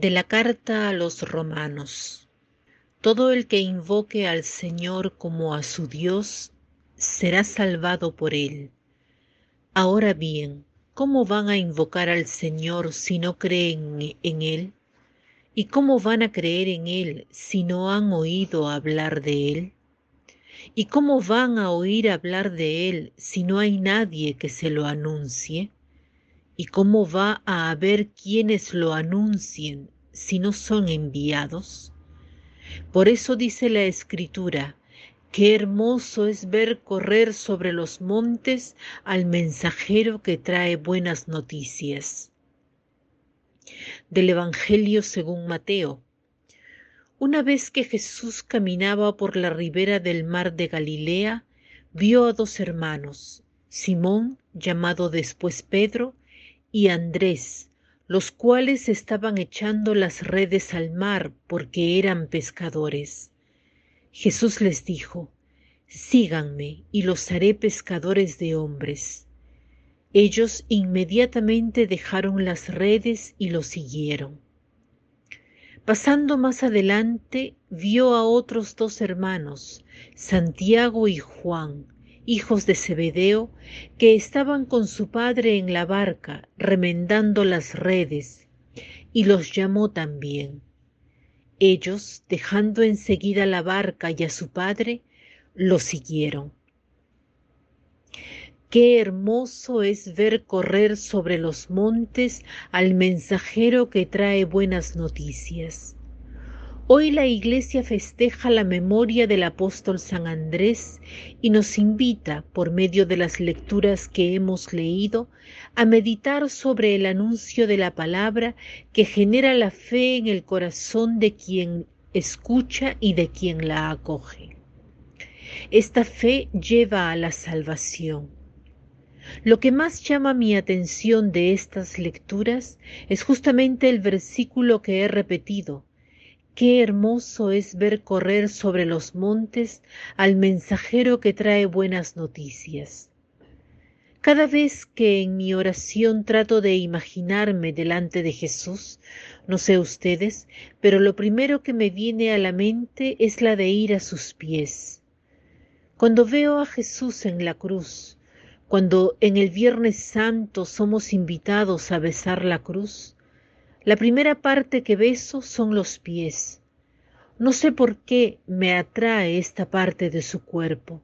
De la carta a los romanos. Todo el que invoque al Señor como a su Dios será salvado por él. Ahora bien, ¿cómo van a invocar al Señor si no creen en Él? ¿Y cómo van a creer en Él si no han oído hablar de Él? ¿Y cómo van a oír hablar de Él si no hay nadie que se lo anuncie? ¿Y cómo va a haber quienes lo anuncien si no son enviados? Por eso dice la Escritura, qué hermoso es ver correr sobre los montes al mensajero que trae buenas noticias. Del Evangelio según Mateo. Una vez que Jesús caminaba por la ribera del mar de Galilea, vio a dos hermanos, Simón, llamado después Pedro, y Andrés, los cuales estaban echando las redes al mar porque eran pescadores. Jesús les dijo, Síganme y los haré pescadores de hombres. Ellos inmediatamente dejaron las redes y lo siguieron. Pasando más adelante, vio a otros dos hermanos, Santiago y Juan, hijos de Zebedeo, que estaban con su padre en la barca, remendando las redes, y los llamó también. Ellos, dejando enseguida la barca y a su padre, lo siguieron. Qué hermoso es ver correr sobre los montes al mensajero que trae buenas noticias. Hoy la Iglesia festeja la memoria del apóstol San Andrés y nos invita, por medio de las lecturas que hemos leído, a meditar sobre el anuncio de la palabra que genera la fe en el corazón de quien escucha y de quien la acoge. Esta fe lleva a la salvación. Lo que más llama mi atención de estas lecturas es justamente el versículo que he repetido, Qué hermoso es ver correr sobre los montes al mensajero que trae buenas noticias. Cada vez que en mi oración trato de imaginarme delante de Jesús, no sé ustedes, pero lo primero que me viene a la mente es la de ir a sus pies. Cuando veo a Jesús en la cruz, cuando en el Viernes Santo somos invitados a besar la cruz, la primera parte que beso son los pies. No sé por qué me atrae esta parte de su cuerpo.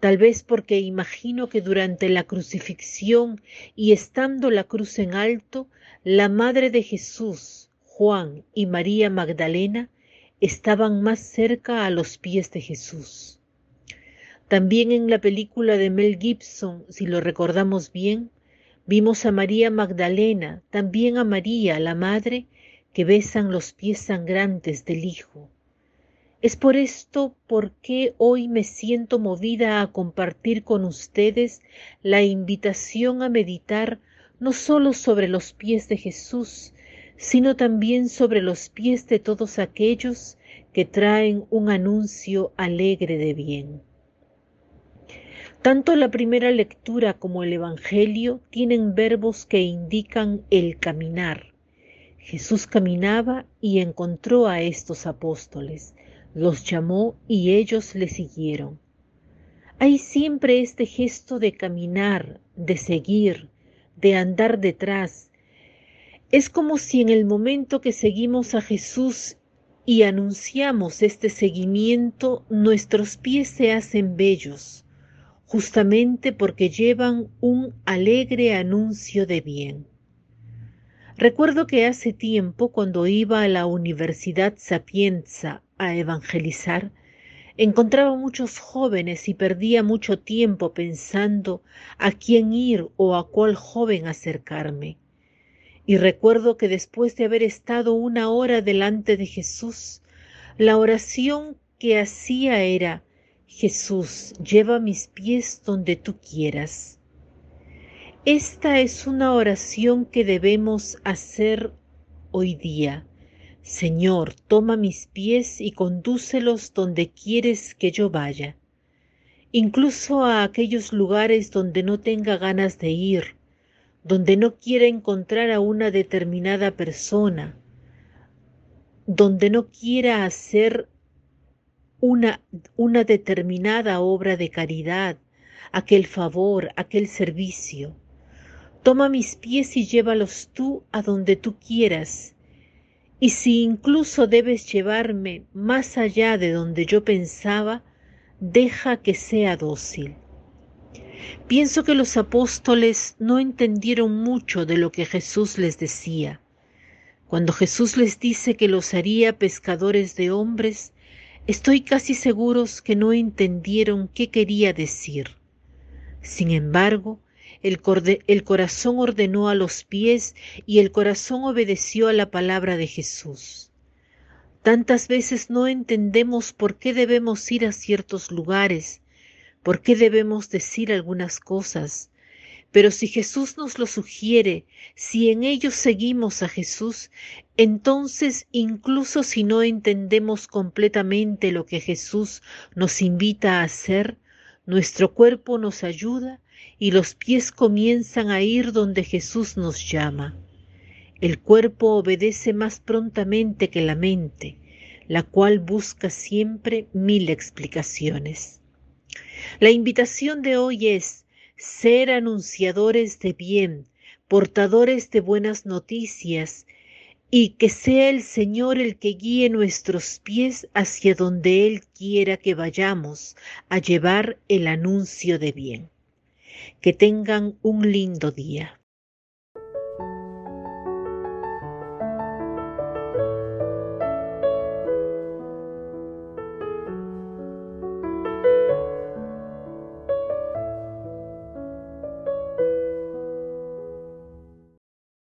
Tal vez porque imagino que durante la crucifixión y estando la cruz en alto, la Madre de Jesús, Juan y María Magdalena estaban más cerca a los pies de Jesús. También en la película de Mel Gibson, si lo recordamos bien, Vimos a María Magdalena, también a María, la Madre, que besan los pies sangrantes del Hijo. Es por esto por qué hoy me siento movida a compartir con ustedes la invitación a meditar no solo sobre los pies de Jesús, sino también sobre los pies de todos aquellos que traen un anuncio alegre de bien. Tanto la primera lectura como el Evangelio tienen verbos que indican el caminar. Jesús caminaba y encontró a estos apóstoles, los llamó y ellos le siguieron. Hay siempre este gesto de caminar, de seguir, de andar detrás. Es como si en el momento que seguimos a Jesús y anunciamos este seguimiento, nuestros pies se hacen bellos justamente porque llevan un alegre anuncio de bien. Recuerdo que hace tiempo, cuando iba a la Universidad Sapienza a evangelizar, encontraba muchos jóvenes y perdía mucho tiempo pensando a quién ir o a cuál joven acercarme. Y recuerdo que después de haber estado una hora delante de Jesús, la oración que hacía era, Jesús, lleva mis pies donde tú quieras. Esta es una oración que debemos hacer hoy día. Señor, toma mis pies y condúcelos donde quieres que yo vaya, incluso a aquellos lugares donde no tenga ganas de ir, donde no quiera encontrar a una determinada persona, donde no quiera hacer una, una determinada obra de caridad, aquel favor, aquel servicio. Toma mis pies y llévalos tú a donde tú quieras. Y si incluso debes llevarme más allá de donde yo pensaba, deja que sea dócil. Pienso que los apóstoles no entendieron mucho de lo que Jesús les decía. Cuando Jesús les dice que los haría pescadores de hombres, estoy casi seguros que no entendieron qué quería decir. Sin embargo, el, el, corazón ordenó a los pies y el corazón obedeció a la palabra de Jesús. Tantas veces no entendemos por qué debemos ir a ciertos lugares, por qué debemos decir algunas cosas, pero si Jesús nos lo sugiere, si en ellos seguimos a Jesús, entonces incluso si no entendemos completamente lo que Jesús nos invita a hacer, nuestro cuerpo nos ayuda y los pies comienzan a ir donde Jesús nos llama. El cuerpo obedece más prontamente que la mente, la cual busca siempre mil explicaciones. La invitación de hoy es ser anunciadores de bien, portadores de buenas noticias, y que sea el Señor el que guíe nuestros pies hacia donde Él quiera que vayamos a llevar el anuncio de bien. Que tengan un lindo día.